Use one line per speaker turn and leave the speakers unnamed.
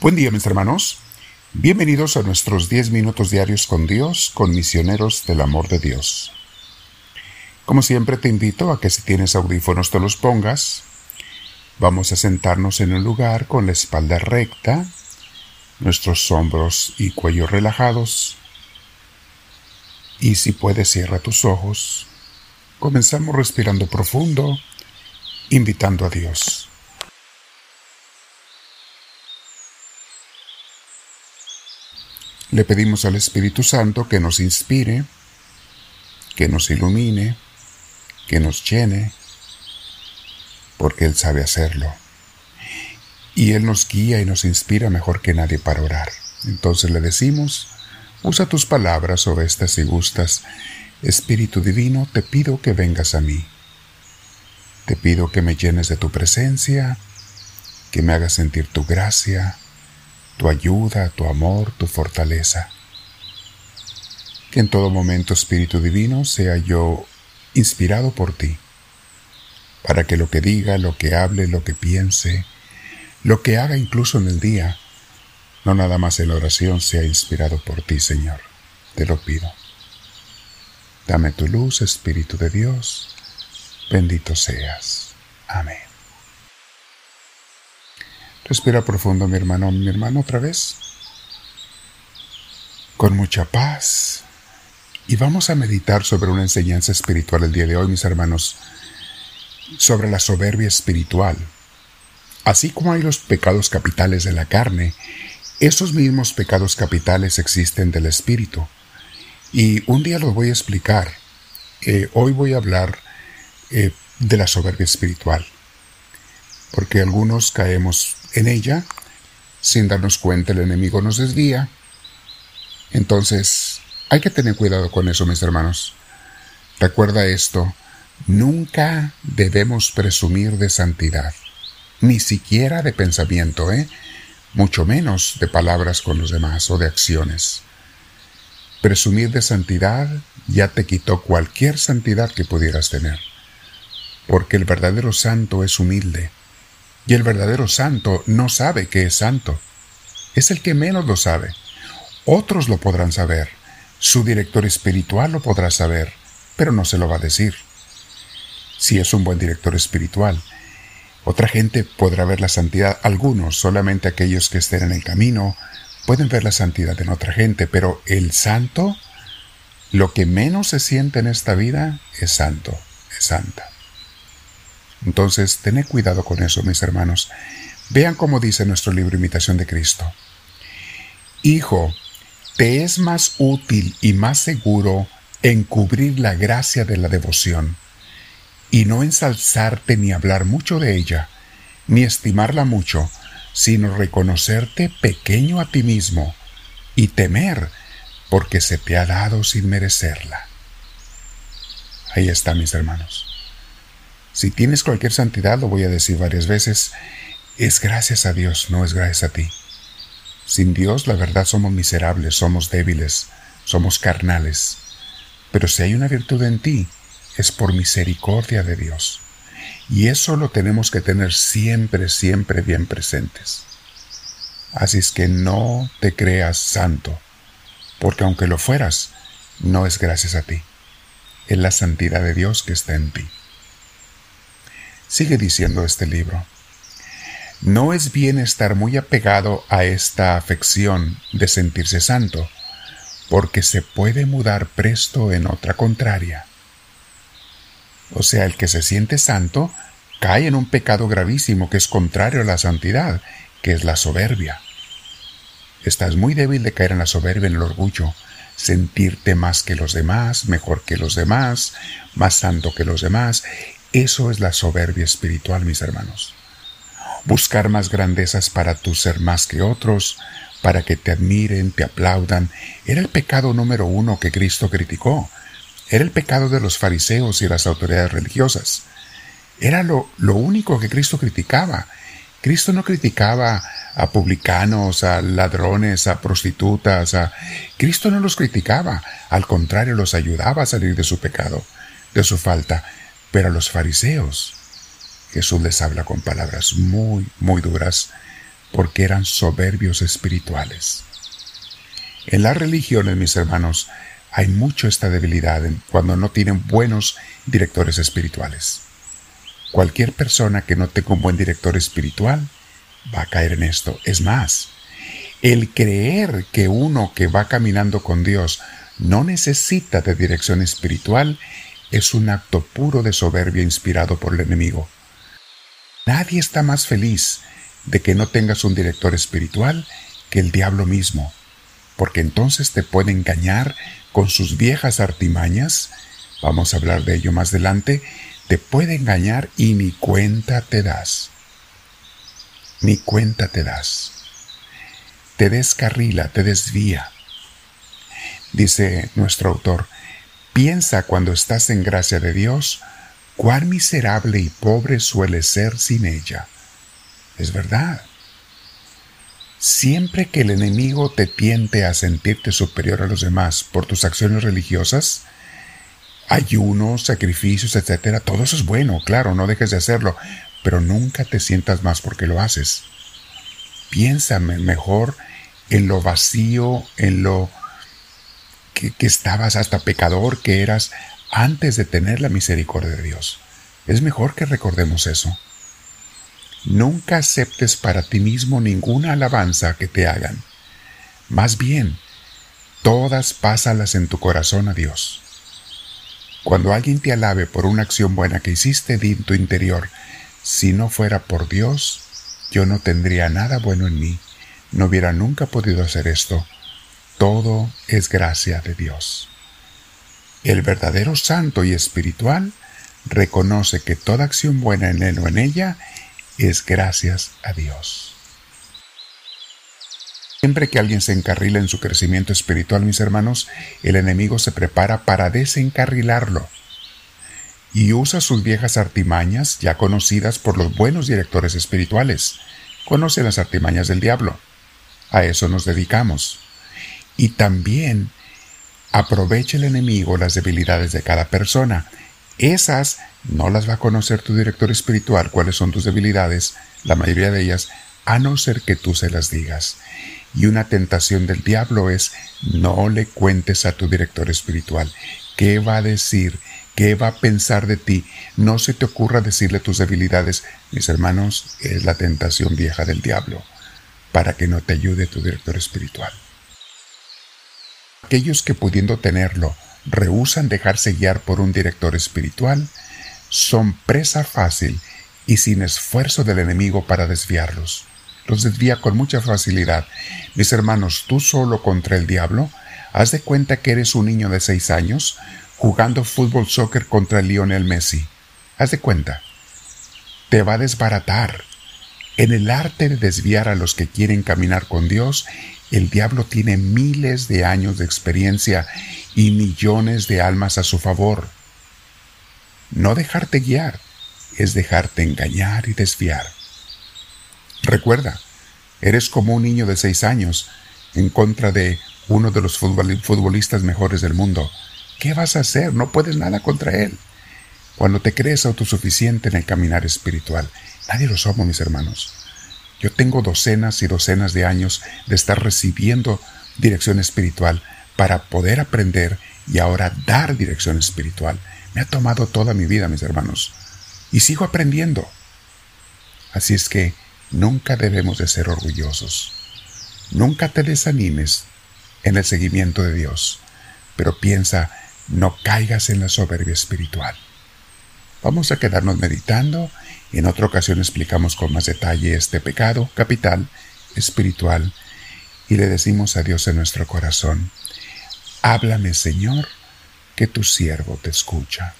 Buen día mis hermanos. Bienvenidos a nuestros 10 minutos diarios con Dios, con misioneros del amor de Dios. Como siempre te invito a que si tienes audífonos te los pongas. Vamos a sentarnos en un lugar con la espalda recta, nuestros hombros y cuello relajados. Y si puedes cierra tus ojos. Comenzamos respirando profundo, invitando a Dios. Le pedimos al Espíritu Santo que nos inspire, que nos ilumine, que nos llene, porque Él sabe hacerlo. Y Él nos guía y nos inspira mejor que nadie para orar. Entonces le decimos, usa tus palabras o estas y gustas. Espíritu Divino, te pido que vengas a mí. Te pido que me llenes de tu presencia, que me hagas sentir tu gracia, tu ayuda, tu amor, tu fortaleza. Que en todo momento, Espíritu Divino, sea yo inspirado por ti, para que lo que diga, lo que hable, lo que piense, lo que haga incluso en el día, no nada más en la oración, sea inspirado por ti, Señor. Te lo pido. Dame tu luz, Espíritu de Dios. Bendito seas. Amén. Respira profundo, mi hermano, mi hermano, otra vez. Con mucha paz. Y vamos a meditar sobre una enseñanza espiritual el día de hoy, mis hermanos, sobre la soberbia espiritual. Así como hay los pecados capitales de la carne, esos mismos pecados capitales existen del espíritu. Y un día los voy a explicar. Eh, hoy voy a hablar eh, de la soberbia espiritual porque algunos caemos en ella, sin darnos cuenta el enemigo nos desvía. Entonces, hay que tener cuidado con eso, mis hermanos. Recuerda esto, nunca debemos presumir de santidad, ni siquiera de pensamiento, ¿eh? mucho menos de palabras con los demás o de acciones. Presumir de santidad ya te quitó cualquier santidad que pudieras tener, porque el verdadero santo es humilde, y el verdadero santo no sabe que es santo. Es el que menos lo sabe. Otros lo podrán saber. Su director espiritual lo podrá saber, pero no se lo va a decir. Si es un buen director espiritual, otra gente podrá ver la santidad, algunos, solamente aquellos que estén en el camino, pueden ver la santidad en otra gente, pero el santo, lo que menos se siente en esta vida es santo, es santa. Entonces, tened cuidado con eso, mis hermanos. Vean cómo dice nuestro libro Imitación de Cristo. Hijo, te es más útil y más seguro encubrir la gracia de la devoción, y no ensalzarte ni hablar mucho de ella, ni estimarla mucho, sino reconocerte pequeño a ti mismo y temer, porque se te ha dado sin merecerla. Ahí está, mis hermanos. Si tienes cualquier santidad, lo voy a decir varias veces, es gracias a Dios, no es gracias a ti. Sin Dios, la verdad, somos miserables, somos débiles, somos carnales. Pero si hay una virtud en ti, es por misericordia de Dios. Y eso lo tenemos que tener siempre, siempre bien presentes. Así es que no te creas santo, porque aunque lo fueras, no es gracias a ti. Es la santidad de Dios que está en ti. Sigue diciendo este libro. No es bien estar muy apegado a esta afección de sentirse santo, porque se puede mudar presto en otra contraria. O sea, el que se siente santo cae en un pecado gravísimo que es contrario a la santidad, que es la soberbia. Estás muy débil de caer en la soberbia, en el orgullo, sentirte más que los demás, mejor que los demás, más santo que los demás, eso es la soberbia espiritual, mis hermanos. Buscar más grandezas para tú ser más que otros, para que te admiren, te aplaudan, era el pecado número uno que Cristo criticó. Era el pecado de los fariseos y las autoridades religiosas. Era lo, lo único que Cristo criticaba. Cristo no criticaba a publicanos, a ladrones, a prostitutas, a... Cristo no los criticaba, al contrario los ayudaba a salir de su pecado, de su falta. Pero a los fariseos Jesús les habla con palabras muy, muy duras porque eran soberbios espirituales. En las religiones, mis hermanos, hay mucho esta debilidad cuando no tienen buenos directores espirituales. Cualquier persona que no tenga un buen director espiritual va a caer en esto. Es más, el creer que uno que va caminando con Dios no necesita de dirección espiritual es un acto puro de soberbia inspirado por el enemigo. Nadie está más feliz de que no tengas un director espiritual que el diablo mismo, porque entonces te puede engañar con sus viejas artimañas, vamos a hablar de ello más adelante, te puede engañar y ni cuenta te das. Ni cuenta te das. Te descarrila, te desvía. Dice nuestro autor, piensa cuando estás en gracia de Dios, cuán miserable y pobre suele ser sin ella. Es verdad. Siempre que el enemigo te tiente a sentirte superior a los demás por tus acciones religiosas, ayunos, sacrificios, etcétera, todo eso es bueno, claro, no dejes de hacerlo, pero nunca te sientas más porque lo haces. Piénsame mejor en lo vacío, en lo que, que estabas hasta pecador que eras antes de tener la misericordia de Dios. Es mejor que recordemos eso. Nunca aceptes para ti mismo ninguna alabanza que te hagan. Más bien, todas pásalas en tu corazón a Dios. Cuando alguien te alabe por una acción buena que hiciste en tu interior, si no fuera por Dios, yo no tendría nada bueno en mí, no hubiera nunca podido hacer esto. Todo es gracia de Dios. El verdadero santo y espiritual reconoce que toda acción buena en él o en ella es gracias a Dios. Siempre que alguien se encarrila en su crecimiento espiritual, mis hermanos, el enemigo se prepara para desencarrilarlo y usa sus viejas artimañas ya conocidas por los buenos directores espirituales. Conoce las artimañas del diablo. A eso nos dedicamos. Y también aprovecha el enemigo las debilidades de cada persona esas no las va a conocer tu director espiritual, cuáles son tus debilidades, la mayoría de ellas, a no ser que tú se las digas. Y una tentación del diablo es no le cuentes a tu director espiritual. ¿Qué va a decir? ¿Qué va a pensar de ti? No se te ocurra decirle tus debilidades. Mis hermanos, es la tentación vieja del diablo, para que no te ayude tu director espiritual. Aquellos que pudiendo tenerlo, rehusan dejarse guiar por un director espiritual, son presa fácil y sin esfuerzo del enemigo para desviarlos. Los desvía con mucha facilidad. Mis hermanos, tú solo contra el diablo, haz de cuenta que eres un niño de seis años jugando fútbol soccer contra Lionel Messi. Haz de cuenta. Te va a desbaratar. En el arte de desviar a los que quieren caminar con Dios, el diablo tiene miles de años de experiencia y millones de almas a su favor. No dejarte guiar es dejarte engañar y desviar. Recuerda, eres como un niño de seis años en contra de uno de los futbolistas mejores del mundo. ¿Qué vas a hacer? No puedes nada contra él. Cuando te crees autosuficiente en el caminar espiritual, nadie lo somos, mis hermanos. Yo tengo docenas y docenas de años de estar recibiendo dirección espiritual para poder aprender y ahora dar dirección espiritual. Me ha tomado toda mi vida, mis hermanos, y sigo aprendiendo. Así es que nunca debemos de ser orgullosos. Nunca te desanimes en el seguimiento de Dios, pero piensa, no caigas en la soberbia espiritual. Vamos a quedarnos meditando y en otra ocasión explicamos con más detalle este pecado capital espiritual y le decimos a Dios en nuestro corazón, Háblame, Señor, que tu siervo te escucha.